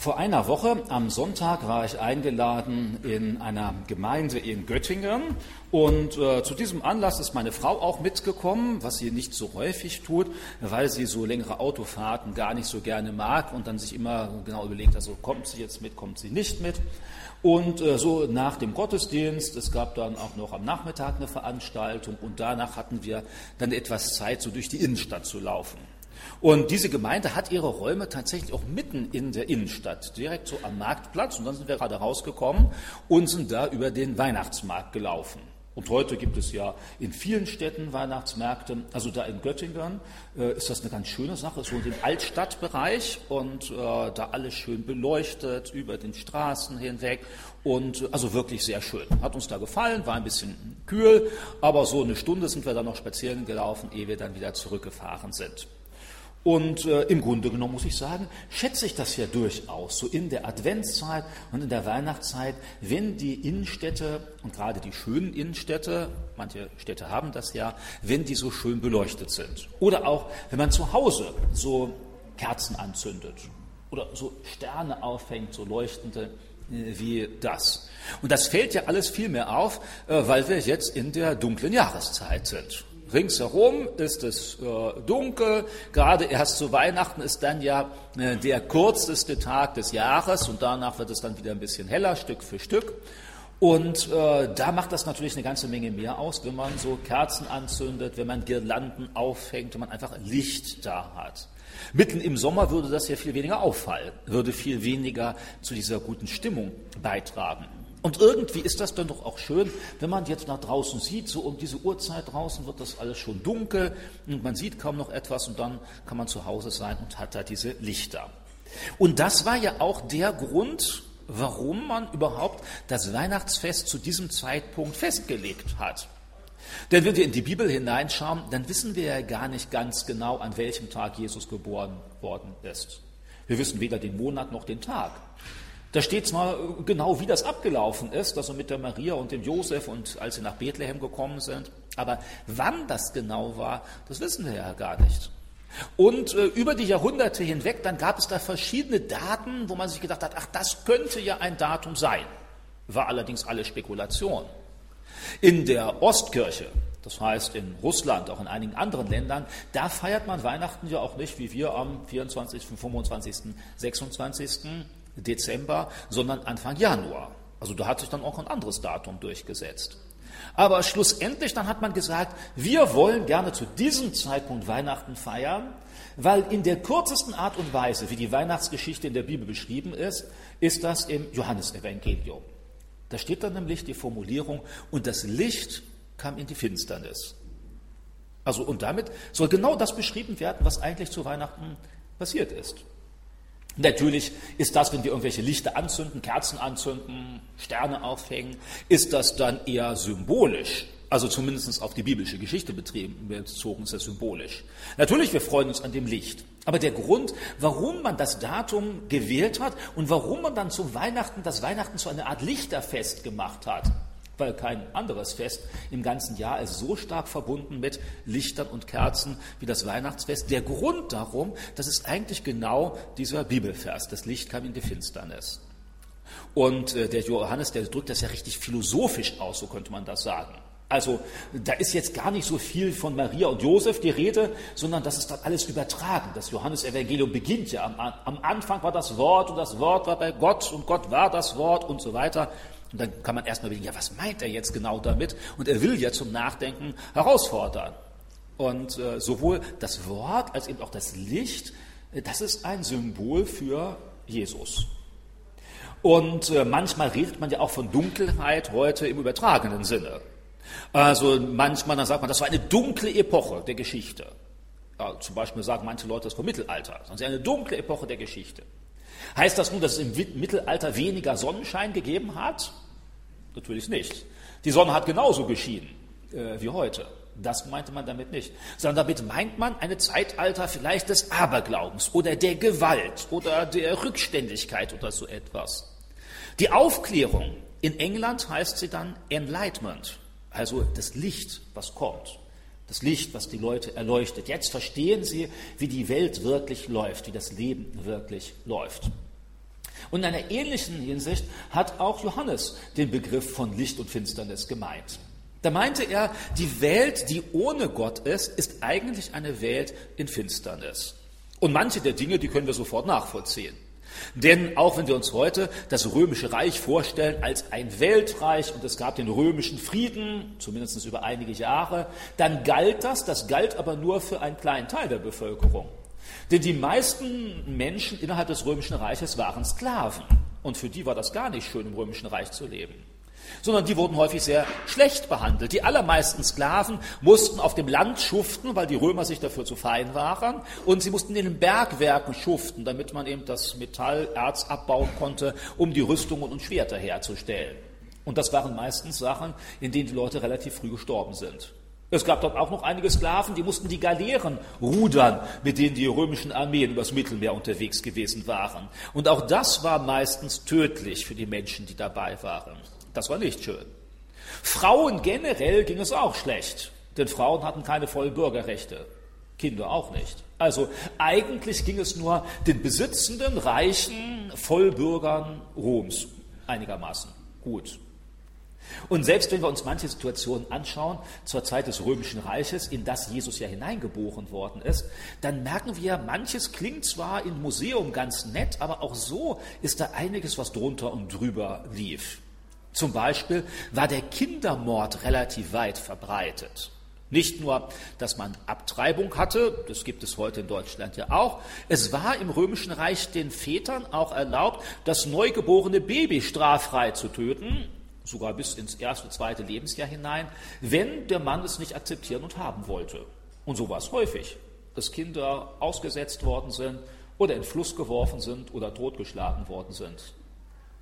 Vor einer Woche am Sonntag war ich eingeladen in einer Gemeinde in Göttingen und äh, zu diesem Anlass ist meine Frau auch mitgekommen, was sie nicht so häufig tut, weil sie so längere Autofahrten gar nicht so gerne mag und dann sich immer genau überlegt, also kommt sie jetzt mit, kommt sie nicht mit. Und äh, so nach dem Gottesdienst, es gab dann auch noch am Nachmittag eine Veranstaltung und danach hatten wir dann etwas Zeit, so durch die Innenstadt zu laufen. Und diese Gemeinde hat ihre Räume tatsächlich auch mitten in der Innenstadt, direkt so am Marktplatz. Und dann sind wir gerade rausgekommen und sind da über den Weihnachtsmarkt gelaufen. Und heute gibt es ja in vielen Städten Weihnachtsmärkte. Also da in Göttingen äh, ist das eine ganz schöne Sache, so in dem Altstadtbereich und äh, da alles schön beleuchtet über den Straßen hinweg und äh, also wirklich sehr schön. Hat uns da gefallen, war ein bisschen kühl, aber so eine Stunde sind wir dann noch spazieren gelaufen, ehe wir dann wieder zurückgefahren sind. Und äh, im Grunde genommen muss ich sagen, schätze ich das ja durchaus, so in der Adventszeit und in der Weihnachtszeit, wenn die Innenstädte und gerade die schönen Innenstädte, manche Städte haben das ja, wenn die so schön beleuchtet sind. Oder auch, wenn man zu Hause so Kerzen anzündet oder so Sterne aufhängt, so leuchtende äh, wie das. Und das fällt ja alles viel mehr auf, äh, weil wir jetzt in der dunklen Jahreszeit sind. Ringsherum ist es äh, dunkel. Gerade erst zu Weihnachten ist dann ja äh, der kürzeste Tag des Jahres und danach wird es dann wieder ein bisschen heller, Stück für Stück. Und äh, da macht das natürlich eine ganze Menge mehr aus, wenn man so Kerzen anzündet, wenn man Girlanden aufhängt, wenn man einfach Licht da hat. Mitten im Sommer würde das ja viel weniger auffallen, würde viel weniger zu dieser guten Stimmung beitragen. Und irgendwie ist das dann doch auch schön, wenn man jetzt nach draußen sieht, so um diese Uhrzeit draußen wird das alles schon dunkel und man sieht kaum noch etwas und dann kann man zu Hause sein und hat da diese Lichter. Und das war ja auch der Grund, warum man überhaupt das Weihnachtsfest zu diesem Zeitpunkt festgelegt hat. Denn wenn wir in die Bibel hineinschauen, dann wissen wir ja gar nicht ganz genau, an welchem Tag Jesus geboren worden ist. Wir wissen weder den Monat noch den Tag. Da steht zwar genau, wie das abgelaufen ist, also mit der Maria und dem Josef und als sie nach Bethlehem gekommen sind, aber wann das genau war, das wissen wir ja gar nicht. Und äh, über die Jahrhunderte hinweg, dann gab es da verschiedene Daten, wo man sich gedacht hat, ach, das könnte ja ein Datum sein. War allerdings alle Spekulation. In der Ostkirche, das heißt in Russland, auch in einigen anderen Ländern, da feiert man Weihnachten ja auch nicht wie wir am 24., 25., 26. Dezember, sondern Anfang Januar. Also da hat sich dann auch ein anderes Datum durchgesetzt. Aber schlussendlich dann hat man gesagt, wir wollen gerne zu diesem Zeitpunkt Weihnachten feiern, weil in der kürzesten Art und Weise, wie die Weihnachtsgeschichte in der Bibel beschrieben ist, ist das im Johannesevangelium. Da steht dann nämlich die Formulierung, und das Licht kam in die Finsternis. Also, und damit soll genau das beschrieben werden, was eigentlich zu Weihnachten passiert ist. Natürlich ist das, wenn wir irgendwelche Lichter anzünden, Kerzen anzünden, Sterne aufhängen, ist das dann eher symbolisch. Also zumindest auf die biblische Geschichte bezogen ist das symbolisch. Natürlich, wir freuen uns an dem Licht. Aber der Grund, warum man das Datum gewählt hat und warum man dann zu Weihnachten das Weihnachten zu einer Art Lichterfest gemacht hat, weil kein anderes Fest im ganzen Jahr ist so stark verbunden mit Lichtern und Kerzen wie das Weihnachtsfest. Der Grund darum, das ist eigentlich genau dieser Bibelvers, das Licht kam in die Finsternis. Und äh, der Johannes, der drückt das ja richtig philosophisch aus, so könnte man das sagen. Also da ist jetzt gar nicht so viel von Maria und Josef die Rede, sondern das ist dann alles übertragen. Das Johannesevangelium beginnt ja am, am Anfang war das Wort und das Wort war bei Gott und Gott war das Wort und so weiter. Und dann kann man erstmal überlegen, ja, was meint er jetzt genau damit? Und er will ja zum Nachdenken herausfordern. Und äh, sowohl das Wort als eben auch das Licht, äh, das ist ein Symbol für Jesus. Und äh, manchmal redet man ja auch von Dunkelheit heute im übertragenen Sinne. Also manchmal dann sagt man, das war eine dunkle Epoche der Geschichte. Ja, zum Beispiel sagen manche Leute das vom Mittelalter. Ist eine dunkle Epoche der Geschichte. Heißt das nun, dass es im Mittelalter weniger Sonnenschein gegeben hat? Natürlich nicht. Die Sonne hat genauso geschienen äh, wie heute. Das meinte man damit nicht. Sondern damit meint man eine Zeitalter vielleicht des Aberglaubens oder der Gewalt oder der Rückständigkeit oder so etwas. Die Aufklärung in England heißt sie dann Enlightenment, also das Licht, was kommt. Das Licht, was die Leute erleuchtet. Jetzt verstehen sie, wie die Welt wirklich läuft, wie das Leben wirklich läuft. Und in einer ähnlichen Hinsicht hat auch Johannes den Begriff von Licht und Finsternis gemeint. Da meinte er, die Welt, die ohne Gott ist, ist eigentlich eine Welt in Finsternis. Und manche der Dinge, die können wir sofort nachvollziehen. Denn auch wenn wir uns heute das römische Reich vorstellen als ein Weltreich und es gab den römischen Frieden, zumindest über einige Jahre, dann galt das, das galt aber nur für einen kleinen Teil der Bevölkerung. Denn die meisten Menschen innerhalb des römischen Reiches waren Sklaven. Und für die war das gar nicht schön, im römischen Reich zu leben sondern die wurden häufig sehr schlecht behandelt. Die allermeisten Sklaven mussten auf dem Land schuften, weil die Römer sich dafür zu fein waren, und sie mussten in den Bergwerken schuften, damit man eben das Metallerz abbauen konnte, um die Rüstungen und Schwerter herzustellen. Und das waren meistens Sachen, in denen die Leute relativ früh gestorben sind. Es gab dort auch noch einige Sklaven, die mussten die Galeeren rudern, mit denen die römischen Armeen übers Mittelmeer unterwegs gewesen waren. Und auch das war meistens tödlich für die Menschen, die dabei waren. Das war nicht schön. Frauen generell ging es auch schlecht, denn Frauen hatten keine vollen Bürgerrechte, Kinder auch nicht. Also eigentlich ging es nur den besitzenden, reichen Vollbürgern Roms einigermaßen gut. Und selbst wenn wir uns manche Situationen anschauen, zur Zeit des Römischen Reiches, in das Jesus ja hineingeboren worden ist, dann merken wir, manches klingt zwar im Museum ganz nett, aber auch so ist da einiges, was drunter und drüber lief. Zum Beispiel war der Kindermord relativ weit verbreitet. Nicht nur, dass man Abtreibung hatte, das gibt es heute in Deutschland ja auch, es war im Römischen Reich den Vätern auch erlaubt, das neugeborene Baby straffrei zu töten, sogar bis ins erste, zweite Lebensjahr hinein, wenn der Mann es nicht akzeptieren und haben wollte. Und so war es häufig, dass Kinder ausgesetzt worden sind oder in Fluss geworfen sind oder totgeschlagen worden sind.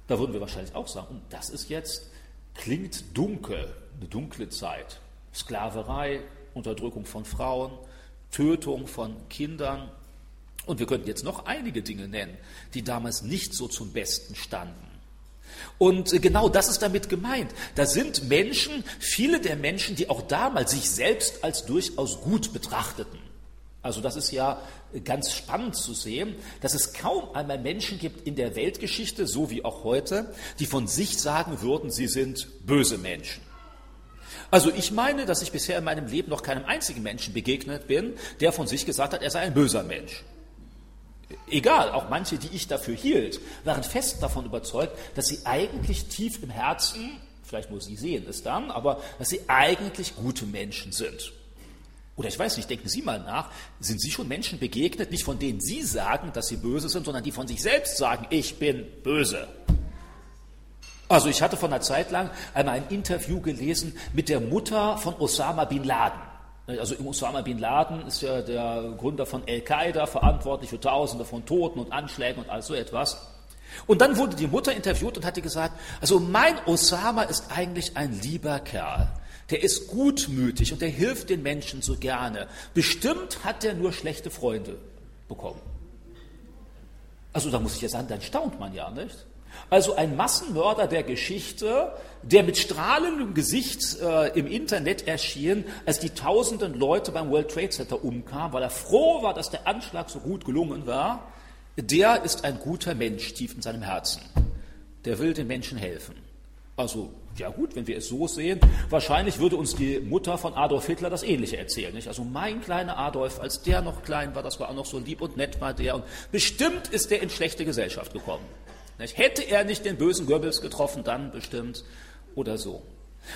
Da würden wir wahrscheinlich auch sagen, und das ist jetzt, klingt dunkel, eine dunkle Zeit. Sklaverei, Unterdrückung von Frauen, Tötung von Kindern. Und wir könnten jetzt noch einige Dinge nennen, die damals nicht so zum Besten standen. Und genau das ist damit gemeint. Da sind Menschen, viele der Menschen, die auch damals sich selbst als durchaus gut betrachteten. Also das ist ja ganz spannend zu sehen, dass es kaum einmal Menschen gibt in der Weltgeschichte, so wie auch heute, die von sich sagen würden, sie sind böse Menschen. Also ich meine, dass ich bisher in meinem Leben noch keinem einzigen Menschen begegnet bin, der von sich gesagt hat, er sei ein böser Mensch. Egal, auch manche, die ich dafür hielt, waren fest davon überzeugt, dass sie eigentlich tief im Herzen, vielleicht nur sie sehen es dann, aber dass sie eigentlich gute Menschen sind. Oder ich weiß nicht, denken Sie mal nach, sind Sie schon Menschen begegnet, nicht von denen Sie sagen, dass sie böse sind, sondern die von sich selbst sagen, ich bin böse. Also ich hatte vor einer Zeit lang einmal ein Interview gelesen mit der Mutter von Osama bin Laden. Also Osama bin Laden ist ja der Gründer von Al-Qaida, verantwortlich für Tausende von Toten und Anschlägen und all so etwas. Und dann wurde die Mutter interviewt und hatte gesagt, also mein Osama ist eigentlich ein lieber Kerl der ist gutmütig und der hilft den Menschen so gerne. Bestimmt hat er nur schlechte Freunde bekommen. Also da muss ich ja sagen, dann staunt man ja, nicht? Also ein Massenmörder der Geschichte, der mit strahlendem Gesicht äh, im Internet erschien, als die tausenden Leute beim World Trade Center umkamen, weil er froh war, dass der Anschlag so gut gelungen war, der ist ein guter Mensch tief in seinem Herzen. Der will den Menschen helfen. Also ja gut, wenn wir es so sehen, wahrscheinlich würde uns die Mutter von Adolf Hitler das Ähnliche erzählen. Nicht? Also mein kleiner Adolf, als der noch klein war, das war auch noch so lieb und nett war der. Und bestimmt ist der in schlechte Gesellschaft gekommen. Nicht? Hätte er nicht den bösen Goebbels getroffen, dann bestimmt oder so.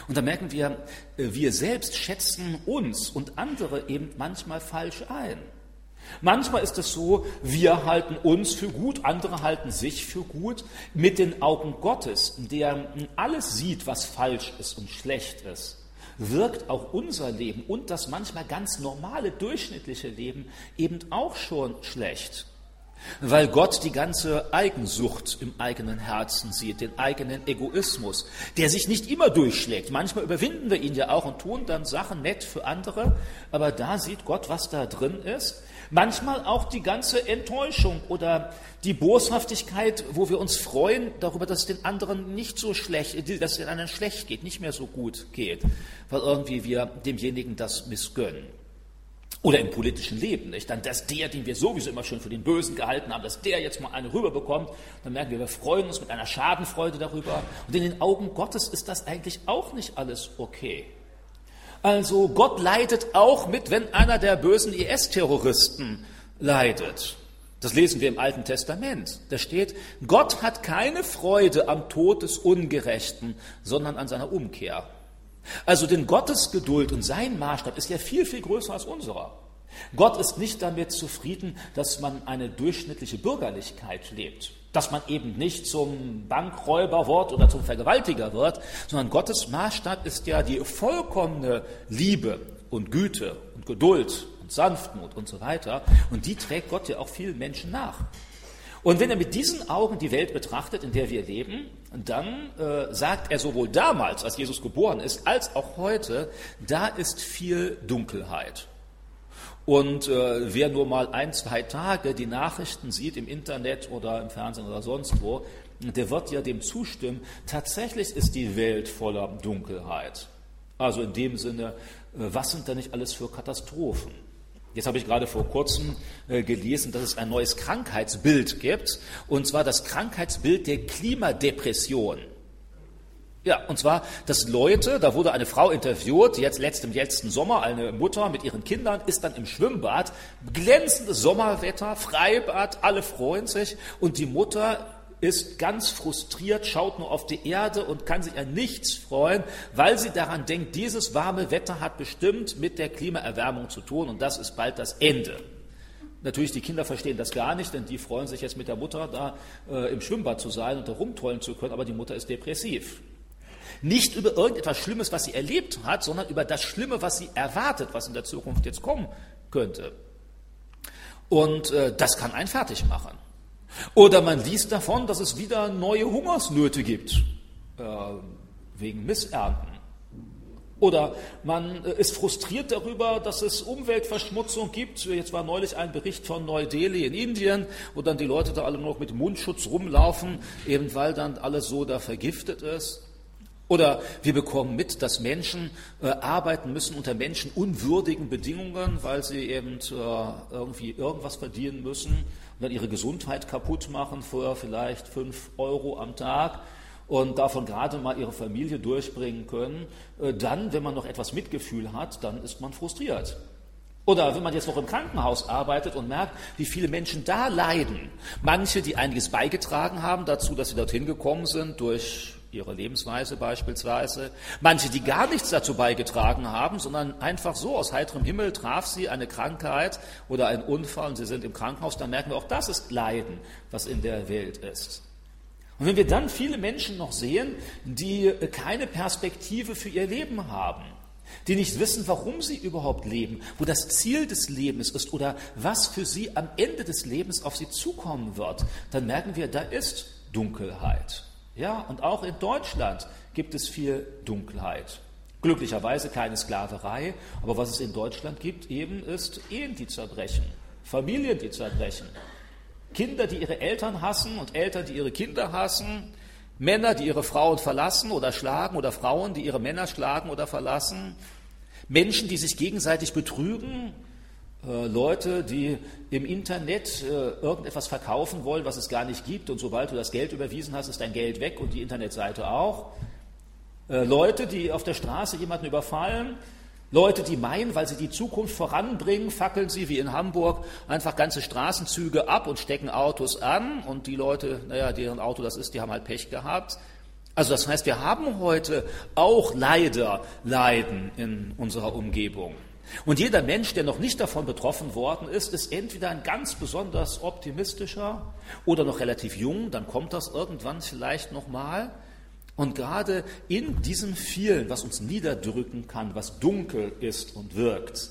Und da merken wir, äh, wir selbst schätzen uns und andere eben manchmal falsch ein. Manchmal ist es so, wir halten uns für gut, andere halten sich für gut. Mit den Augen Gottes, der alles sieht, was falsch ist und schlecht ist, wirkt auch unser Leben und das manchmal ganz normale, durchschnittliche Leben eben auch schon schlecht. Weil Gott die ganze Eigensucht im eigenen Herzen sieht, den eigenen Egoismus, der sich nicht immer durchschlägt. Manchmal überwinden wir ihn ja auch und tun dann Sachen nett für andere, aber da sieht Gott, was da drin ist. Manchmal auch die ganze Enttäuschung oder die Boshaftigkeit, wo wir uns freuen darüber, dass es den anderen nicht so schlecht, dass es den anderen schlecht geht, nicht mehr so gut geht, weil irgendwie wir demjenigen das missgönnen. Oder im politischen Leben, nicht? Dann, dass der, den wir sowieso immer schon für den Bösen gehalten haben, dass der jetzt mal eine rüberbekommt, dann merken wir, wir freuen uns mit einer Schadenfreude darüber. Und in den Augen Gottes ist das eigentlich auch nicht alles okay. Also Gott leidet auch mit, wenn einer der bösen IS-Terroristen leidet. Das lesen wir im Alten Testament. Da steht, Gott hat keine Freude am Tod des Ungerechten, sondern an seiner Umkehr. Also denn Gottes Geduld und sein Maßstab ist ja viel, viel größer als unserer. Gott ist nicht damit zufrieden, dass man eine durchschnittliche Bürgerlichkeit lebt, dass man eben nicht zum Bankräuber wird oder zum Vergewaltiger wird, sondern Gottes Maßstab ist ja die vollkommene Liebe und Güte und Geduld Sanftmut und so weiter. Und die trägt Gott ja auch vielen Menschen nach. Und wenn er mit diesen Augen die Welt betrachtet, in der wir leben, dann äh, sagt er sowohl damals, als Jesus geboren ist, als auch heute, da ist viel Dunkelheit. Und äh, wer nur mal ein, zwei Tage die Nachrichten sieht im Internet oder im Fernsehen oder sonst wo, der wird ja dem zustimmen, tatsächlich ist die Welt voller Dunkelheit. Also in dem Sinne, äh, was sind da nicht alles für Katastrophen? Jetzt habe ich gerade vor kurzem äh, gelesen, dass es ein neues Krankheitsbild gibt, und zwar das Krankheitsbild der Klimadepression. Ja, und zwar, dass Leute, da wurde eine Frau interviewt, jetzt letzten, letzten Sommer, eine Mutter mit ihren Kindern, ist dann im Schwimmbad, glänzendes Sommerwetter, Freibad, alle freuen sich, und die Mutter ist ganz frustriert, schaut nur auf die Erde und kann sich an nichts freuen, weil sie daran denkt, dieses warme Wetter hat bestimmt mit der Klimaerwärmung zu tun und das ist bald das Ende. Natürlich, die Kinder verstehen das gar nicht, denn die freuen sich jetzt mit der Mutter da äh, im Schwimmbad zu sein und da rumtollen zu können, aber die Mutter ist depressiv. Nicht über irgendetwas Schlimmes, was sie erlebt hat, sondern über das Schlimme, was sie erwartet, was in der Zukunft jetzt kommen könnte. Und äh, das kann einen fertig machen. Oder man liest davon, dass es wieder neue Hungersnöte gibt, äh, wegen Missernten. Oder man äh, ist frustriert darüber, dass es Umweltverschmutzung gibt. Jetzt war neulich ein Bericht von Neu-Delhi in Indien, wo dann die Leute da alle noch mit Mundschutz rumlaufen, eben weil dann alles so da vergiftet ist. Oder wir bekommen mit, dass Menschen äh, arbeiten müssen unter menschenunwürdigen Bedingungen, weil sie eben äh, irgendwie irgendwas verdienen müssen dann ihre Gesundheit kaputt machen für vielleicht fünf Euro am Tag und davon gerade mal ihre Familie durchbringen können, äh, dann, wenn man noch etwas Mitgefühl hat, dann ist man frustriert. Oder wenn man jetzt noch im Krankenhaus arbeitet und merkt, wie viele Menschen da leiden. Manche, die einiges beigetragen haben dazu, dass sie dorthin gekommen sind durch ihre Lebensweise beispielsweise. Manche, die gar nichts dazu beigetragen haben, sondern einfach so aus heiterem Himmel traf sie eine Krankheit oder ein Unfall und sie sind im Krankenhaus, dann merken wir auch, das ist Leiden, was in der Welt ist. Und wenn wir dann viele Menschen noch sehen, die keine Perspektive für ihr Leben haben, die nicht wissen, warum sie überhaupt leben, wo das Ziel des Lebens ist oder was für sie am Ende des Lebens auf sie zukommen wird, dann merken wir, da ist Dunkelheit. Ja, und auch in Deutschland gibt es viel Dunkelheit. Glücklicherweise keine Sklaverei, aber was es in Deutschland gibt, eben ist Ehen, die zerbrechen, Familien, die zerbrechen, Kinder, die ihre Eltern hassen und Eltern, die ihre Kinder hassen, Männer, die ihre Frauen verlassen oder schlagen oder Frauen, die ihre Männer schlagen oder verlassen, Menschen, die sich gegenseitig betrügen, äh, Leute, die im Internet äh, irgendetwas verkaufen wollen, was es gar nicht gibt, und sobald du das Geld überwiesen hast, ist dein Geld weg und die Internetseite auch. Äh, Leute, die auf der Straße jemanden überfallen, Leute, die meinen, weil sie die Zukunft voranbringen, fackeln sie wie in Hamburg einfach ganze Straßenzüge ab und stecken Autos an. Und die Leute, naja, deren Auto das ist, die haben halt Pech gehabt. Also das heißt, wir haben heute auch leider Leiden in unserer Umgebung. Und jeder Mensch, der noch nicht davon betroffen worden ist, ist entweder ein ganz besonders optimistischer oder noch relativ jung, dann kommt das irgendwann vielleicht nochmal. Und gerade in diesem vielen, was uns niederdrücken kann, was dunkel ist und wirkt,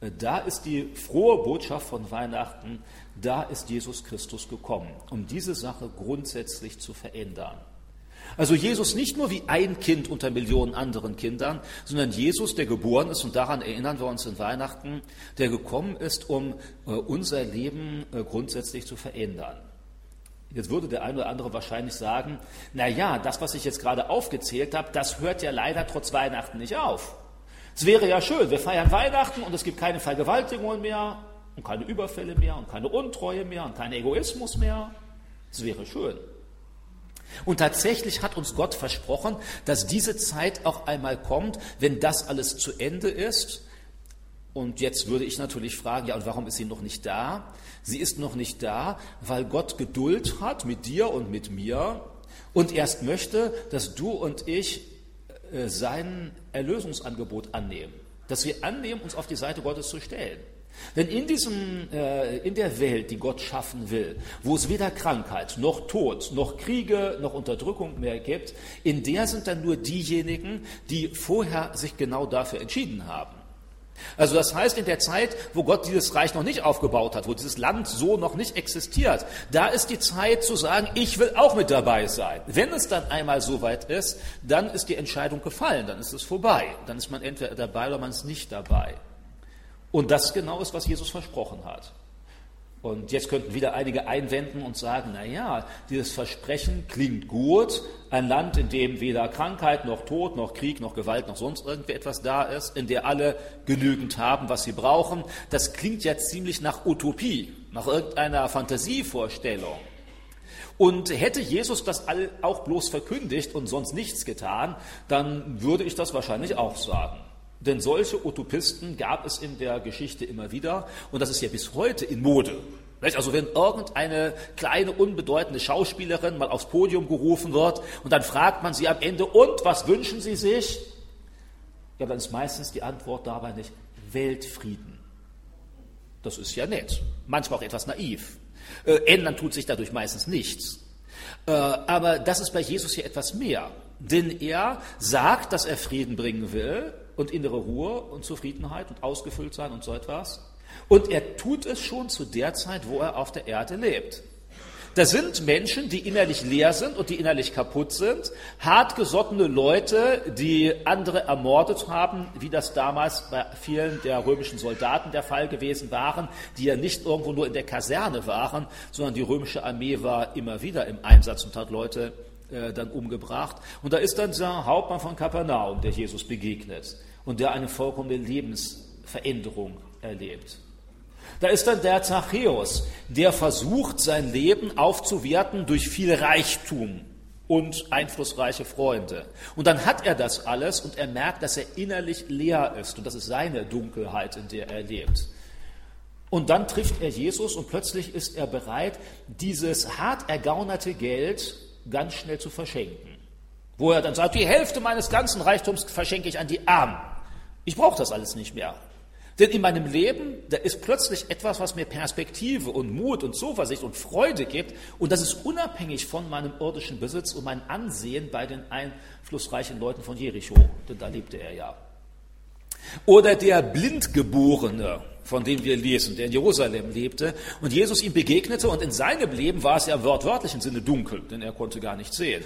äh, da ist die frohe Botschaft von Weihnachten, da ist Jesus Christus gekommen, um diese Sache grundsätzlich zu verändern. Also Jesus nicht nur wie ein Kind unter Millionen anderen Kindern, sondern Jesus, der geboren ist, und daran erinnern wir uns in Weihnachten, der gekommen ist, um äh, unser Leben äh, grundsätzlich zu verändern. Jetzt würde der eine oder andere wahrscheinlich sagen, na ja, das, was ich jetzt gerade aufgezählt habe, das hört ja leider trotz Weihnachten nicht auf. Es wäre ja schön, wir feiern Weihnachten und es gibt keine Vergewaltigungen mehr und keine Überfälle mehr und keine Untreue mehr und kein Egoismus mehr. Es wäre schön. Und tatsächlich hat uns Gott versprochen, dass diese Zeit auch einmal kommt, wenn das alles zu Ende ist. Und jetzt würde ich natürlich fragen, ja, und warum ist sie noch nicht da? Sie ist noch nicht da, weil Gott Geduld hat mit dir und mit mir und erst möchte, dass du und ich äh, sein Erlösungsangebot annehmen, dass wir annehmen, uns auf die Seite Gottes zu stellen. Denn in, diesem, äh, in der Welt, die Gott schaffen will, wo es weder Krankheit noch Tod noch Kriege noch Unterdrückung mehr gibt, in der sind dann nur diejenigen, die vorher sich genau dafür entschieden haben. Also das heißt, in der Zeit, wo Gott dieses Reich noch nicht aufgebaut hat, wo dieses Land so noch nicht existiert, da ist die Zeit zu sagen, ich will auch mit dabei sein. Wenn es dann einmal so weit ist, dann ist die Entscheidung gefallen, dann ist es vorbei. Dann ist man entweder dabei oder man ist nicht dabei. Und das genau ist, was Jesus versprochen hat. Und jetzt könnten wieder einige einwenden und sagen, na ja, dieses Versprechen klingt gut, ein Land, in dem weder Krankheit noch Tod noch Krieg noch Gewalt noch sonst irgendwie etwas da ist, in der alle genügend haben, was sie brauchen, das klingt ja ziemlich nach Utopie, nach irgendeiner Fantasievorstellung. Und hätte Jesus das all auch bloß verkündigt und sonst nichts getan, dann würde ich das wahrscheinlich auch sagen. Denn solche Utopisten gab es in der Geschichte immer wieder und das ist ja bis heute in Mode. Also wenn irgendeine kleine, unbedeutende Schauspielerin mal aufs Podium gerufen wird und dann fragt man sie am Ende, und was wünschen Sie sich? Ja, dann ist meistens die Antwort dabei nicht Weltfrieden. Das ist ja nett, manchmal auch etwas naiv. Äh, ändern tut sich dadurch meistens nichts. Äh, aber das ist bei Jesus hier etwas mehr. Denn er sagt, dass er Frieden bringen will und innere Ruhe und Zufriedenheit und ausgefüllt sein und so etwas. Und er tut es schon zu der Zeit, wo er auf der Erde lebt. Das sind Menschen, die innerlich leer sind und die innerlich kaputt sind, hartgesottene Leute, die andere ermordet haben, wie das damals bei vielen der römischen Soldaten der Fall gewesen waren, die ja nicht irgendwo nur in der Kaserne waren, sondern die römische Armee war immer wieder im Einsatz und hat Leute äh, dann umgebracht. Und da ist dann der Hauptmann von Kapernaum, der Jesus begegnet und der eine vollkommene Lebensveränderung erlebt. Da ist dann der Zachäus, der versucht, sein Leben aufzuwerten durch viel Reichtum und einflussreiche Freunde. Und dann hat er das alles und er merkt, dass er innerlich leer ist und das ist seine Dunkelheit, in der er lebt. Und dann trifft er Jesus und plötzlich ist er bereit, dieses hart ergaunerte Geld ganz schnell zu verschenken. Wo er dann sagt, die Hälfte meines ganzen Reichtums verschenke ich an die Armen. Ich brauche das alles nicht mehr. Denn in meinem Leben, da ist plötzlich etwas, was mir Perspektive und Mut und Zuversicht und Freude gibt. Und das ist unabhängig von meinem irdischen Besitz und meinem Ansehen bei den einflussreichen Leuten von Jericho. Denn da lebte er ja. Oder der Blindgeborene, von dem wir lesen, der in Jerusalem lebte und Jesus ihm begegnete und in seinem Leben war es ja im Sinne dunkel, denn er konnte gar nicht sehen.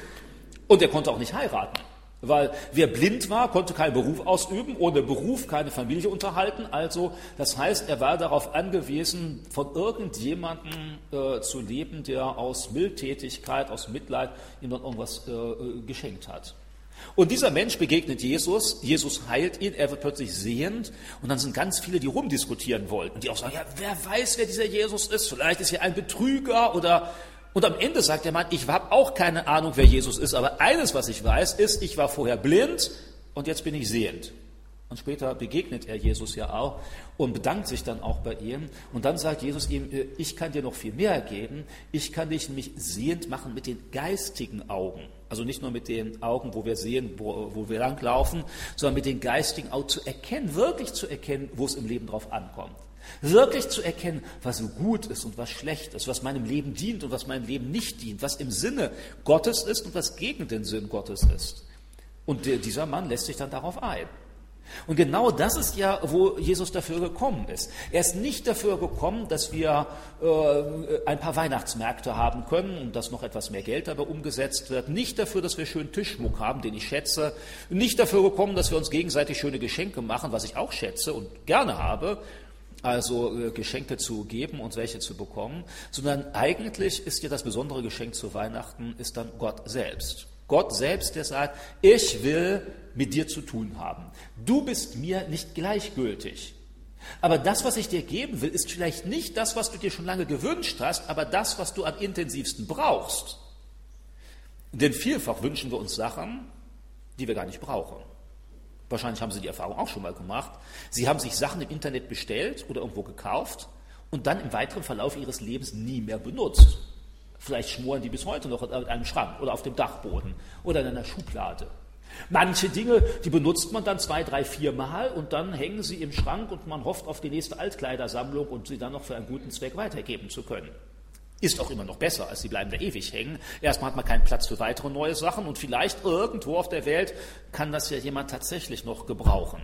Und er konnte auch nicht heiraten. Weil wer blind war, konnte keinen Beruf ausüben, ohne Beruf keine Familie unterhalten. Also, das heißt, er war darauf angewiesen, von irgendjemandem äh, zu leben, der aus Mildtätigkeit, aus Mitleid ihm dann irgendwas äh, äh, geschenkt hat. Und dieser Mensch begegnet Jesus, Jesus heilt ihn, er wird plötzlich sehend und dann sind ganz viele, die rumdiskutieren wollten, die auch sagen, ja, wer weiß, wer dieser Jesus ist, vielleicht ist er ein Betrüger oder und am Ende sagt der Mann, ich habe auch keine Ahnung, wer Jesus ist, aber eines, was ich weiß, ist, ich war vorher blind und jetzt bin ich sehend. Und später begegnet er Jesus ja auch und bedankt sich dann auch bei ihm. Und dann sagt Jesus ihm, äh, ich kann dir noch viel mehr geben. Ich kann dich nämlich sehend machen mit den geistigen Augen. Also nicht nur mit den Augen, wo wir sehen, wo, wo wir langlaufen, sondern mit den geistigen Augen zu erkennen, wirklich zu erkennen, wo es im Leben drauf ankommt. Wirklich zu erkennen, was so gut ist und was schlecht ist, was meinem Leben dient und was meinem Leben nicht dient, was im Sinne Gottes ist und was gegen den Sinn Gottes ist. Und dieser Mann lässt sich dann darauf ein. Und genau das ist ja, wo Jesus dafür gekommen ist. Er ist nicht dafür gekommen, dass wir äh, ein paar Weihnachtsmärkte haben können und dass noch etwas mehr Geld dabei umgesetzt wird. Nicht dafür, dass wir schönen Tischschmuck haben, den ich schätze. Nicht dafür gekommen, dass wir uns gegenseitig schöne Geschenke machen, was ich auch schätze und gerne habe also äh, Geschenke zu geben und welche zu bekommen, sondern eigentlich ist ja das besondere Geschenk zu Weihnachten ist dann Gott selbst. Gott selbst, der sagt, ich will mit dir zu tun haben. Du bist mir nicht gleichgültig. Aber das, was ich dir geben will, ist vielleicht nicht das, was du dir schon lange gewünscht hast, aber das, was du am intensivsten brauchst. Denn vielfach wünschen wir uns Sachen, die wir gar nicht brauchen. Wahrscheinlich haben Sie die Erfahrung auch schon mal gemacht. Sie haben sich Sachen im Internet bestellt oder irgendwo gekauft und dann im weiteren Verlauf Ihres Lebens nie mehr benutzt. Vielleicht schmoren die bis heute noch in einem Schrank oder auf dem Dachboden oder in einer Schublade. Manche Dinge, die benutzt man dann zwei, drei, vier Mal und dann hängen sie im Schrank und man hofft auf die nächste Altkleidersammlung und sie dann noch für einen guten Zweck weitergeben zu können. Ist auch immer noch besser, als sie bleiben da ewig hängen. Erstmal hat man keinen Platz für weitere neue Sachen und vielleicht irgendwo auf der Welt kann das ja jemand tatsächlich noch gebrauchen.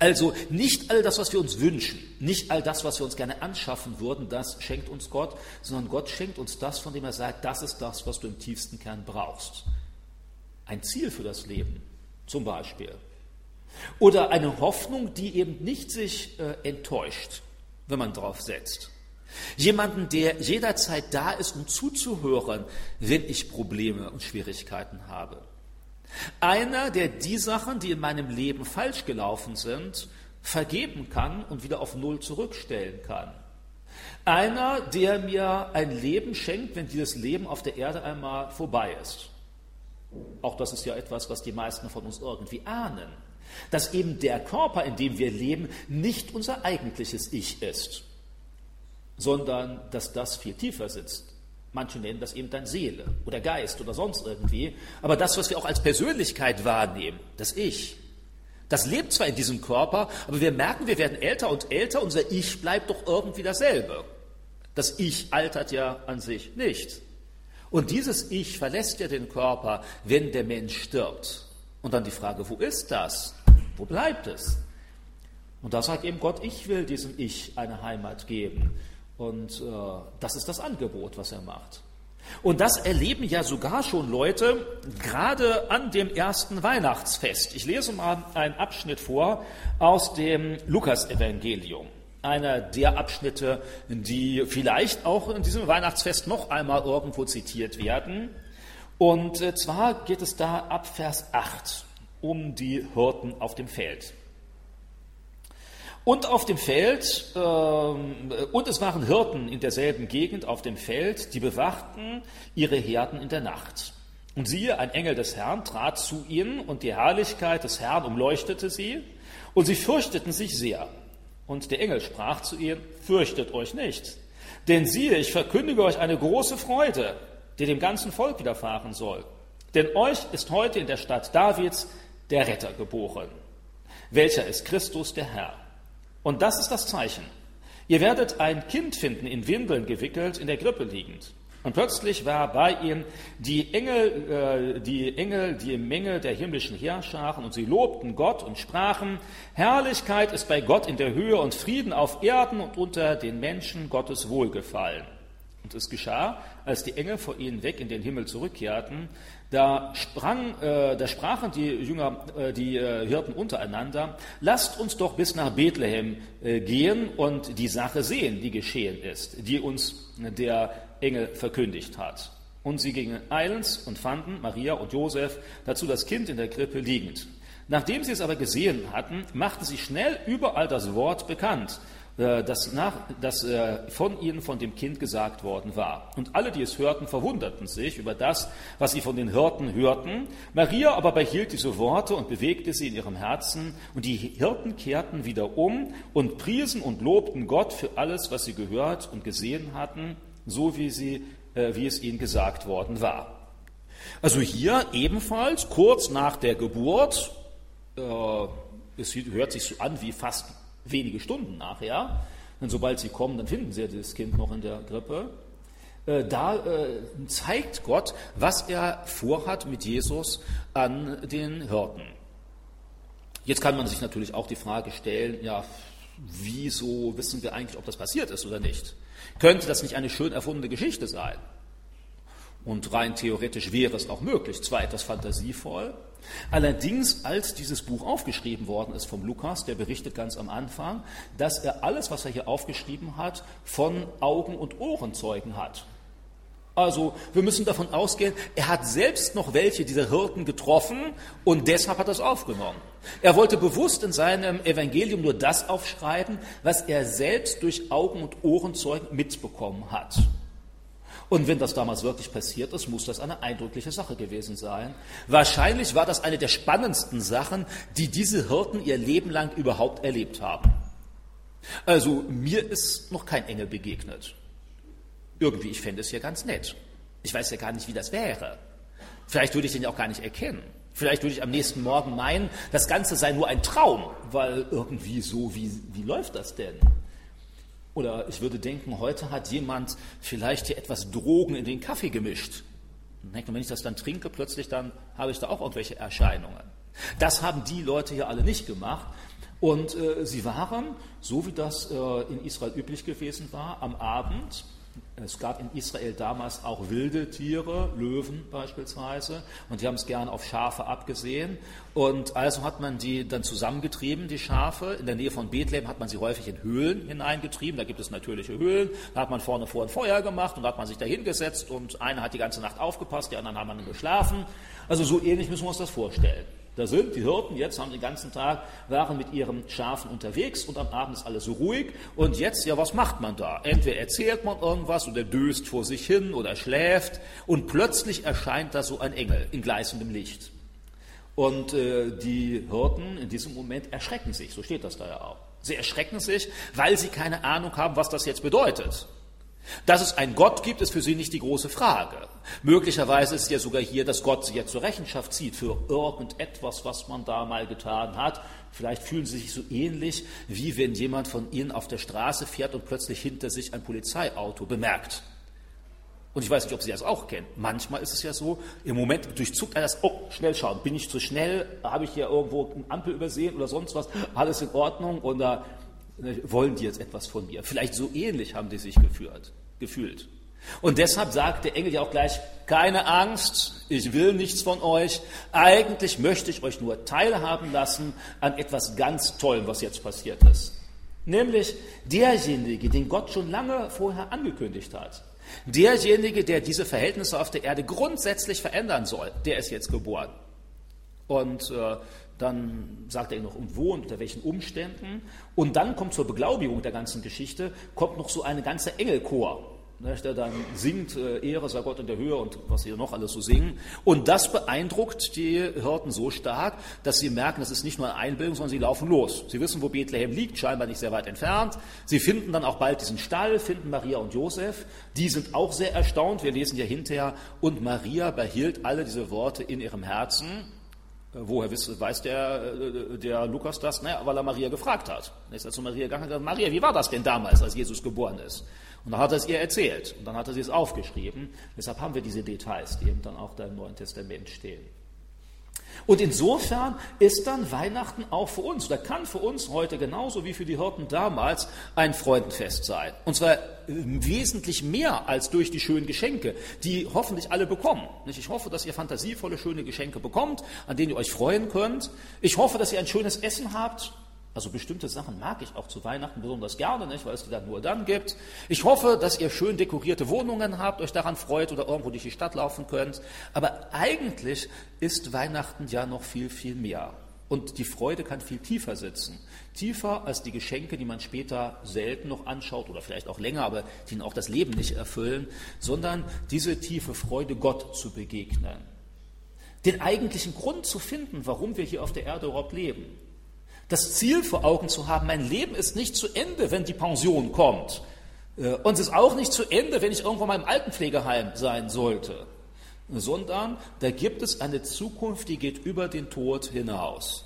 Also nicht all das, was wir uns wünschen, nicht all das, was wir uns gerne anschaffen würden, das schenkt uns Gott, sondern Gott schenkt uns das, von dem er sagt, das ist das, was du im tiefsten Kern brauchst. Ein Ziel für das Leben zum Beispiel. Oder eine Hoffnung, die eben nicht sich äh, enttäuscht, wenn man drauf setzt. Jemanden, der jederzeit da ist, um zuzuhören, wenn ich Probleme und Schwierigkeiten habe. Einer, der die Sachen, die in meinem Leben falsch gelaufen sind, vergeben kann und wieder auf Null zurückstellen kann. Einer, der mir ein Leben schenkt, wenn dieses Leben auf der Erde einmal vorbei ist. Auch das ist ja etwas, was die meisten von uns irgendwie ahnen. Dass eben der Körper, in dem wir leben, nicht unser eigentliches Ich ist, sondern dass das viel tiefer sitzt. Manche nennen das eben dann Seele oder Geist oder sonst irgendwie. Aber das, was wir auch als Persönlichkeit wahrnehmen, das Ich, das lebt zwar in diesem Körper, aber wir merken, wir werden älter und älter, unser Ich bleibt doch irgendwie dasselbe. Das Ich altert ja an sich nicht. Und dieses Ich verlässt ja den Körper, wenn der Mensch stirbt. Und dann die Frage, wo ist das? Wo bleibt es? Und da sagt eben Gott, ich will diesem Ich eine Heimat geben. Und äh, das ist das Angebot, was er macht. Und das erleben ja sogar schon Leute gerade an dem ersten Weihnachtsfest. Ich lese mal einen Abschnitt vor aus dem Lukasevangelium einer der Abschnitte, die vielleicht auch in diesem Weihnachtsfest noch einmal irgendwo zitiert werden. Und äh, zwar geht es da ab Vers 8 um die Hirten auf dem Feld. Und auf dem Feld, äh, und es waren Hirten in derselben Gegend auf dem Feld, die bewachten ihre Herden in der Nacht. Und siehe, ein Engel des Herrn trat zu ihnen, und die Herrlichkeit des Herrn umleuchtete sie, und sie fürchteten sich sehr. Und der Engel sprach zu ihr, fürchtet euch nicht, denn siehe, ich verkündige euch eine große Freude, die dem ganzen Volk widerfahren soll. Denn euch ist heute in der Stadt Davids der Retter geboren, welcher ist Christus der Herr. Und das ist das Zeichen. Ihr werdet ein Kind finden, in Windeln gewickelt, in der Grippe liegend. Und plötzlich war bei ihm die Engel, äh, die Engel, die Menge der himmlischen Heerscharen, und sie lobten Gott und sprachen, Herrlichkeit ist bei Gott in der Höhe und Frieden auf Erden und unter den Menschen Gottes Wohlgefallen. Und es geschah, als die Engel vor ihnen weg in den Himmel zurückkehrten, da, sprang, äh, da sprachen die Jünger, äh, die äh, Hirten untereinander, lasst uns doch bis nach Bethlehem äh, gehen und die Sache sehen, die geschehen ist, die uns der Engel verkündigt hat. Und sie gingen eilends und fanden Maria und Josef, dazu das Kind in der Krippe liegend. Nachdem sie es aber gesehen hatten, machten sie schnell überall das Wort bekannt, das, nach, das äh, von ihnen, von dem Kind gesagt worden war. Und alle, die es hörten, verwunderten sich über das, was sie von den Hirten hörten. Maria aber behielt diese Worte und bewegte sie in ihrem Herzen. Und die Hirten kehrten wieder um und priesen und lobten Gott für alles, was sie gehört und gesehen hatten so wie, sie, äh, wie es ihnen gesagt worden war. Also hier ebenfalls kurz nach der Geburt, äh, es hört sich so an wie fast wenige Stunden nachher, denn sobald sie kommen, dann finden sie das Kind noch in der Grippe. Äh, da äh, zeigt Gott, was er vorhat mit Jesus an den Hirten. Jetzt kann man sich natürlich auch die Frage stellen, ja, wieso wissen wir eigentlich, ob das passiert ist oder nicht? Könnte das nicht eine schön erfundene Geschichte sein? Und rein theoretisch wäre es auch möglich, zwar etwas fantasievoll. Allerdings, als dieses Buch aufgeschrieben worden ist vom Lukas, der berichtet ganz am Anfang, dass er alles, was er hier aufgeschrieben hat, von Augen und Ohrenzeugen hat. Also wir müssen davon ausgehen, er hat selbst noch welche dieser Hirten getroffen und deshalb hat er es aufgenommen. Er wollte bewusst in seinem Evangelium nur das aufschreiben, was er selbst durch Augen- und Ohrenzeugen mitbekommen hat. Und wenn das damals wirklich passiert ist, muss das eine eindrückliche Sache gewesen sein. Wahrscheinlich war das eine der spannendsten Sachen, die diese Hirten ihr Leben lang überhaupt erlebt haben. Also mir ist noch kein Engel begegnet. Irgendwie, ich fände es ja ganz nett. Ich weiß ja gar nicht, wie das wäre. Vielleicht würde ich den ja auch gar nicht erkennen. Vielleicht würde ich am nächsten Morgen meinen, das Ganze sei nur ein Traum, weil irgendwie so, wie, wie läuft das denn? Oder ich würde denken, heute hat jemand vielleicht hier etwas Drogen in den Kaffee gemischt. Und wenn ich das dann trinke, plötzlich dann habe ich da auch irgendwelche Erscheinungen. Das haben die Leute hier alle nicht gemacht. Und äh, sie waren, so wie das äh, in Israel üblich gewesen war, am Abend es gab in Israel damals auch wilde Tiere, Löwen beispielsweise, und die haben es gern auf Schafe abgesehen. Und also hat man die dann zusammengetrieben, die Schafe. In der Nähe von Bethlehem hat man sie häufig in Höhlen hineingetrieben. Da gibt es natürliche Höhlen. Da hat man vorne vor ein Feuer gemacht und da hat man sich da hingesetzt und einer hat die ganze Nacht aufgepasst, die anderen haben dann geschlafen. Also so ähnlich müssen wir uns das vorstellen. Da sind die Hirten, jetzt haben den ganzen Tag, waren mit ihren Schafen unterwegs und am Abend ist alles so ruhig. Und jetzt, ja, was macht man da? Entweder erzählt man irgendwas oder döst vor sich hin oder schläft und plötzlich erscheint da so ein Engel in gleißendem Licht. Und äh, die Hirten in diesem Moment erschrecken sich, so steht das da ja auch. Sie erschrecken sich, weil sie keine Ahnung haben, was das jetzt bedeutet. Dass es einen Gott gibt, ist für sie nicht die große Frage. Möglicherweise ist es ja sogar hier, dass Gott sie jetzt zur Rechenschaft zieht für irgendetwas, was man da mal getan hat. Vielleicht fühlen sie sich so ähnlich, wie wenn jemand von ihnen auf der Straße fährt und plötzlich hinter sich ein Polizeiauto bemerkt. Und ich weiß nicht, ob Sie das auch kennen. Manchmal ist es ja so, im Moment durchzuckt er das, oh, schnell schauen, bin ich zu schnell, habe ich hier irgendwo eine Ampel übersehen oder sonst was, alles in Ordnung oder wollen die jetzt etwas von mir? Vielleicht so ähnlich haben die sich geführt, gefühlt. Und deshalb sagt der Engel ja auch gleich, keine Angst, ich will nichts von euch. Eigentlich möchte ich euch nur teilhaben lassen an etwas ganz Tollem, was jetzt passiert ist. Nämlich derjenige, den Gott schon lange vorher angekündigt hat. Derjenige, der diese Verhältnisse auf der Erde grundsätzlich verändern soll, der ist jetzt geboren. Und äh, dann sagt er noch, und wo und unter welchen Umständen. Und dann kommt zur Beglaubigung der ganzen Geschichte, kommt noch so eine ganze Engelchor, ne, der dann singt, äh, Ehre sei Gott in der Höhe und was sie noch alles so singen. Und das beeindruckt die Hirten so stark, dass sie merken, das ist nicht nur eine Einbildung, sondern sie laufen los. Sie wissen, wo Bethlehem liegt, scheinbar nicht sehr weit entfernt. Sie finden dann auch bald diesen Stall, finden Maria und Josef. Die sind auch sehr erstaunt. Wir lesen ja hinterher, und Maria behielt alle diese Worte in ihrem Herzen woher weiß der, äh, der Lukas das? Naja, weil er Maria gefragt hat. Er ist zu Maria gegangen und gesagt, Maria, wie war das denn damals, als Jesus geboren ist? Und dann hat er es ihr erzählt und dann hat er sie es aufgeschrieben. Deshalb haben wir diese Details, die eben dann auch da im Neuen Testament stehen. Und insofern ist dann Weihnachten auch für uns, oder kann für uns heute genauso wie für die Hirten damals ein Freudenfest sein. Und zwar wesentlich mehr als durch die schönen Geschenke, die hoffentlich alle bekommen. Ich hoffe, dass ihr fantasievolle, schöne Geschenke bekommt, an denen ihr euch freuen könnt. Ich hoffe, dass ihr ein schönes Essen habt, also bestimmte Sachen mag ich auch zu Weihnachten besonders gerne, nicht, weil es die dann nur dann gibt. Ich hoffe, dass ihr schön dekorierte Wohnungen habt, euch daran freut oder irgendwo durch die Stadt laufen könnt. Aber eigentlich ist Weihnachten ja noch viel, viel mehr. Und die Freude kann viel tiefer sitzen. Tiefer als die Geschenke, die man später selten noch anschaut oder vielleicht auch länger, aber die auch das Leben nicht erfüllen, sondern diese tiefe Freude, Gott zu begegnen. Den eigentlichen Grund zu finden, warum wir hier auf der Erde überhaupt leben das Ziel vor Augen zu haben, mein Leben ist nicht zu Ende, wenn die Pension kommt. Äh, und es ist auch nicht zu Ende, wenn ich irgendwann mal im Altenpflegeheim sein sollte. Sondern da gibt es eine Zukunft, die geht über den Tod hinaus.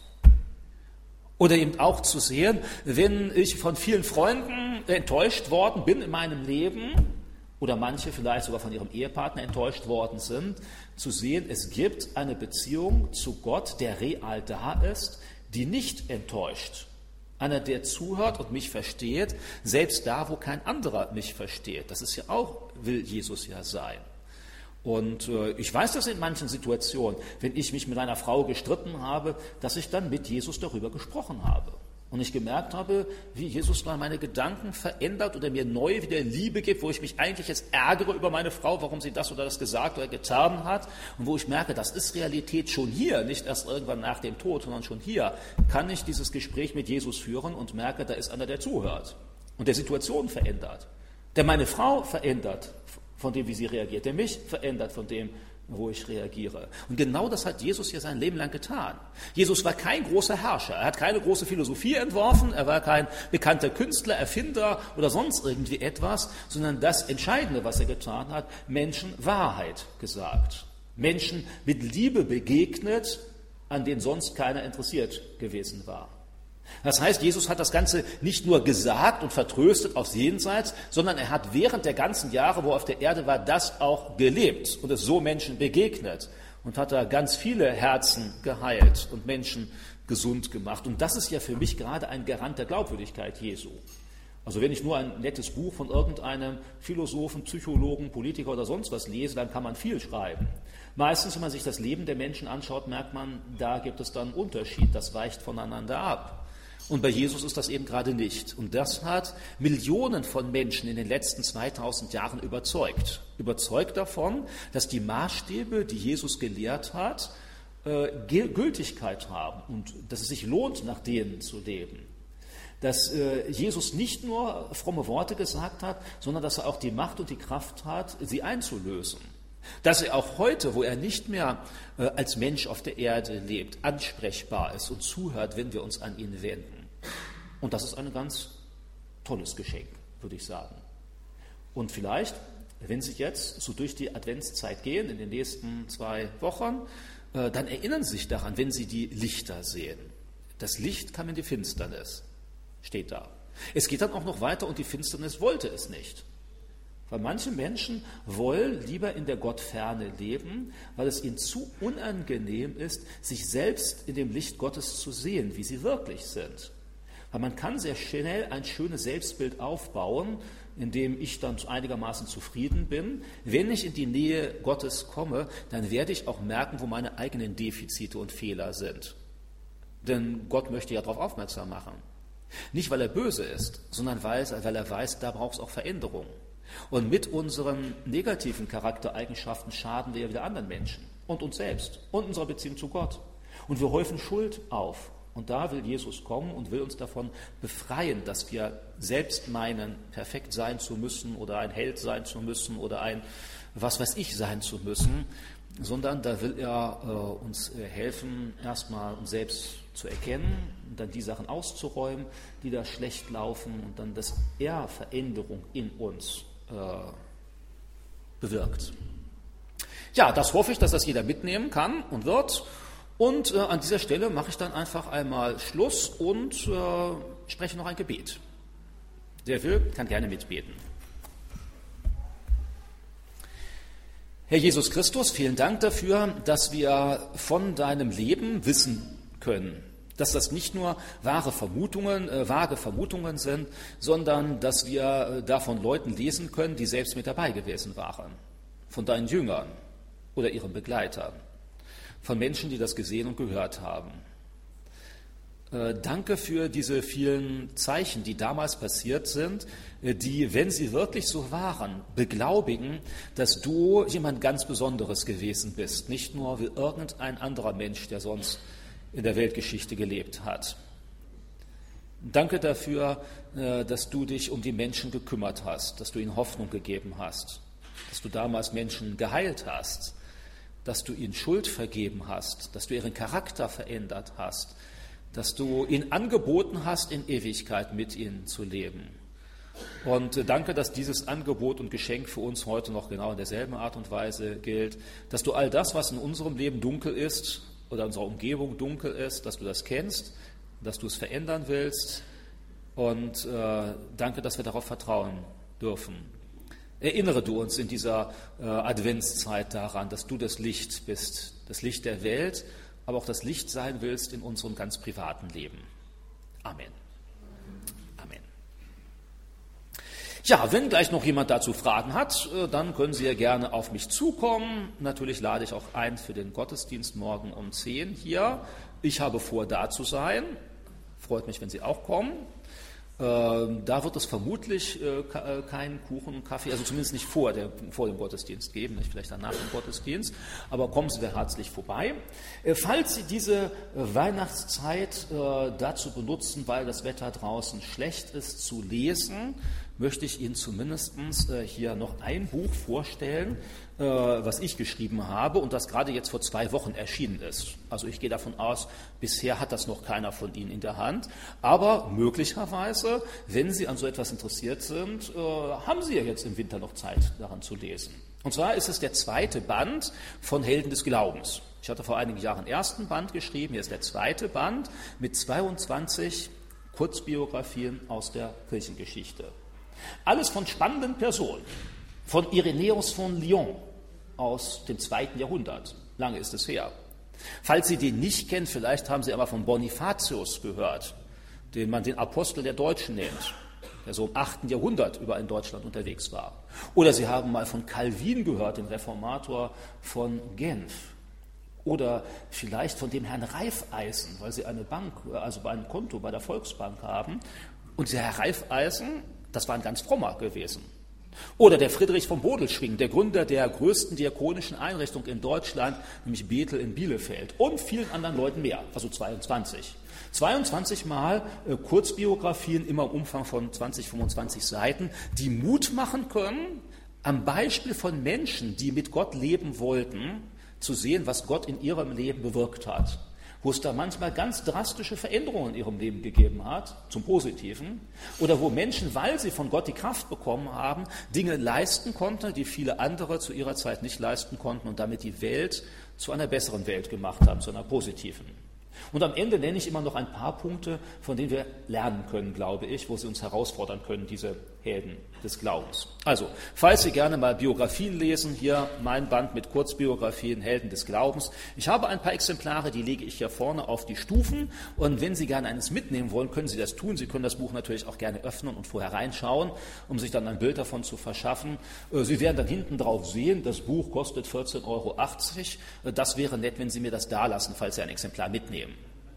Oder eben auch zu sehen, wenn ich von vielen Freunden enttäuscht worden bin in meinem Leben, oder manche vielleicht sogar von ihrem Ehepartner enttäuscht worden sind, zu sehen, es gibt eine Beziehung zu Gott, der real da ist, die nicht enttäuscht. Einer, der zuhört und mich versteht, selbst da, wo kein anderer mich versteht. Das ist ja auch, will Jesus ja sein. Und äh, ich weiß das in manchen Situationen, wenn ich mich mit einer Frau gestritten habe, dass ich dann mit Jesus darüber gesprochen habe. Und ich gemerkt habe, wie Jesus mal meine Gedanken verändert oder mir neu wieder Liebe gibt, wo ich mich eigentlich jetzt ärgere über meine Frau, warum sie das oder das gesagt oder getan hat. Und wo ich merke, das ist Realität schon hier, nicht erst irgendwann nach dem Tod, sondern schon hier, kann ich dieses Gespräch mit Jesus führen und merke, da ist einer, der zuhört und der Situation verändert, der meine Frau verändert von dem, wie sie reagiert, der mich verändert von dem, wo ich reagiere. Und genau das hat Jesus ja sein Leben lang getan. Jesus war kein großer Herrscher, er hat keine große Philosophie entworfen, er war kein bekannter Künstler, Erfinder oder sonst irgendwie etwas, sondern das Entscheidende, was er getan hat, Menschen Wahrheit gesagt. Menschen mit Liebe begegnet, an denen sonst keiner interessiert gewesen war. Das heißt, Jesus hat das Ganze nicht nur gesagt und vertröstet aufs Jenseits, sondern er hat während der ganzen Jahre, wo er auf der Erde war, das auch gelebt und es so Menschen begegnet und hat da ganz viele Herzen geheilt und Menschen gesund gemacht. Und das ist ja für mich gerade ein Garant der Glaubwürdigkeit Jesu. Also wenn ich nur ein nettes Buch von irgendeinem Philosophen, Psychologen, Politiker oder sonst was lese, dann kann man viel schreiben. Meistens, wenn man sich das Leben der Menschen anschaut, merkt man, da gibt es dann einen Unterschied, das weicht voneinander ab. Und bei Jesus ist das eben gerade nicht. Und das hat Millionen von Menschen in den letzten 2000 Jahren überzeugt. Überzeugt davon, dass die Maßstäbe, die Jesus gelehrt hat, äh, Gültigkeit haben und dass es sich lohnt, nach denen zu leben. Dass äh, Jesus nicht nur fromme Worte gesagt hat, sondern dass er auch die Macht und die Kraft hat, sie einzulösen. Dass er auch heute, wo er nicht mehr äh, als Mensch auf der Erde lebt, ansprechbar ist und zuhört, wenn wir uns an ihn wenden. Und das ist ein ganz tolles Geschenk, würde ich sagen. Und vielleicht, wenn Sie jetzt so durch die Adventszeit gehen, in den nächsten zwei Wochen, äh, dann erinnern Sie sich daran, wenn Sie die Lichter sehen. Das Licht kam in die Finsternis, steht da. Es geht dann auch noch weiter und die Finsternis wollte es nicht. Weil manche Menschen wollen lieber in der Gottferne leben, weil es ihnen zu unangenehm ist, sich selbst in dem Licht Gottes zu sehen, wie sie wirklich sind. Weil man kann sehr schnell ein schönes Selbstbild aufbauen, in dem ich dann einigermaßen zufrieden bin. Wenn ich in die Nähe Gottes komme, dann werde ich auch merken, wo meine eigenen Defizite und Fehler sind. Denn Gott möchte ja darauf aufmerksam machen. Nicht, weil er böse ist, sondern weil, weil er weiß, da braucht es auch Veränderung. Und mit unseren negativen Charaktereigenschaften schaden wir ja wieder anderen Menschen und uns selbst und unserer Beziehung zu Gott. Und wir häufen Schuld auf. Und da will Jesus kommen und will uns davon befreien, dass wir selbst meinen, perfekt sein zu müssen oder ein Held sein zu müssen oder ein was weiß ich sein zu müssen, sondern da will er äh, uns äh, helfen, erstmal uns selbst zu erkennen, dann die Sachen auszuräumen, die da schlecht laufen und dann, dass er Veränderung in uns äh, bewirkt. Ja, das hoffe ich, dass das jeder mitnehmen kann und wird. Und äh, an dieser Stelle mache ich dann einfach einmal Schluss und äh, spreche noch ein Gebet. Wer will, kann gerne mitbeten. Herr Jesus Christus, vielen Dank dafür, dass wir von deinem Leben wissen können. Dass das nicht nur wahre Vermutungen, äh, vage Vermutungen sind, sondern dass wir äh, davon Leuten lesen können, die selbst mit dabei gewesen waren. Von deinen Jüngern oder ihren Begleitern von Menschen, die das gesehen und gehört haben. Äh, danke für diese vielen Zeichen, die damals passiert sind, äh, die, wenn sie wirklich so waren, beglaubigen, dass du jemand ganz Besonderes gewesen bist, nicht nur wie irgendein anderer Mensch, der sonst in der Weltgeschichte gelebt hat. Danke dafür, äh, dass du dich um die Menschen gekümmert hast, dass du ihnen Hoffnung gegeben hast, dass du damals Menschen geheilt hast, dass du ihnen Schuld vergeben hast, dass du ihren Charakter verändert hast, dass du ihnen angeboten hast, in Ewigkeit mit ihnen zu leben. Und äh, danke, dass dieses Angebot und Geschenk für uns heute noch genau in derselben Art und Weise gilt, dass du all das, was in unserem Leben dunkel ist oder in unserer Umgebung dunkel ist, dass du das kennst, dass du es verändern willst. Und äh, danke, dass wir darauf vertrauen dürfen. Erinnere du uns in dieser äh, Adventszeit daran, dass du das Licht bist, das Licht der Welt, aber auch das Licht sein willst in unserem ganz privaten Leben. Amen. Amen. Ja, wenn gleich noch jemand dazu Fragen hat, äh, dann können Sie ja gerne auf mich zukommen. Natürlich lade ich auch ein für den Gottesdienst morgen um 10 hier. Ich habe vor, da zu sein Freut mich, wenn Sie auch kommen. Ähm, da wird es vermutlich äh, äh, keinen Kuchen und Kaffee, also zumindest nicht vor, der, vor dem Gottesdienst geben, nicht vielleicht danach dem Gottesdienst, aber kommen Sie herzlich vorbei. Äh, falls Sie diese Weihnachtszeit dazu benutzen, weil das Wetter draußen schlecht ist, zu lesen, möchte ich Ihnen zumindest hier noch ein Buch vorstellen, äh, was ich geschrieben habe und das gerade jetzt vor zwei Wochen erschienen ist. Also ich gehe davon aus, bisher hat das noch keiner von Ihnen in der Hand. Aber möglicherweise, wenn Sie an so etwas interessiert sind, äh, haben Sie ja jetzt im Winter noch Zeit, daran zu lesen. Und zwar ist es der zweite Band von Helden des Glaubens. Ich hatte vor einigen Jahren ersten Band geschrieben, hier ist der zweite Band mit 22 Kurzbiografien aus der Kirchengeschichte. Alles von spannenden Personen. Von Irenäus von Lyon, aus dem zweiten Jahrhundert. Lange ist es her. Falls Sie den nicht kennen, vielleicht haben Sie aber von Bonifatius gehört, den man den Apostel der Deutschen nennt, der so im 8. Jahrhundert über in Deutschland unterwegs war. Oder Sie haben mal von Calvin gehört, dem Reformator von Genf. Oder vielleicht von dem Herrn Reifeisen, weil Sie eine Bank, also ein Konto bei der Volksbank haben. Und der Herr Reifeisen, das war ein ganz frommer gewesen. Oder der Friedrich von Bodelschwing, der Gründer der größten diakonischen Einrichtung in Deutschland, nämlich Bethel in Bielefeld und vielen anderen Leuten mehr, also 22. 22 Mal äh, Kurzbiografien, immer im Umfang von 20, 25 Seiten, die Mut machen können, am Beispiel von Menschen, die mit Gott leben wollten, zu sehen, was Gott in ihrem Leben bewirkt hat wo es da manchmal ganz drastische Veränderungen in ihrem Leben gegeben hat, zum Positiven, oder wo Menschen, weil sie von Gott die Kraft bekommen haben, Dinge leisten konnten, die viele andere zu ihrer Zeit nicht leisten konnten und damit die Welt zu einer besseren Welt gemacht haben, zu einer positiven. Und am Ende nenne ich immer noch ein paar Punkte, von denen wir lernen können, glaube ich, wo sie uns herausfordern können, diese Helden des Glaubens. Also, falls Sie gerne mal Biografien lesen, hier mein Band mit Kurzbiografien, Helden des Glaubens. Ich habe ein paar Exemplare, die lege ich hier vorne auf die Stufen. Und wenn Sie gerne eines mitnehmen wollen, können Sie das tun. Sie können das Buch natürlich auch gerne öffnen und vorher reinschauen, um sich dann ein Bild davon zu verschaffen. Äh, Sie werden dann hinten drauf sehen, das Buch kostet 14,80 Euro. Das wäre nett, wenn Sie mir das da lassen, falls Sie ein Exemplar mitnehmen.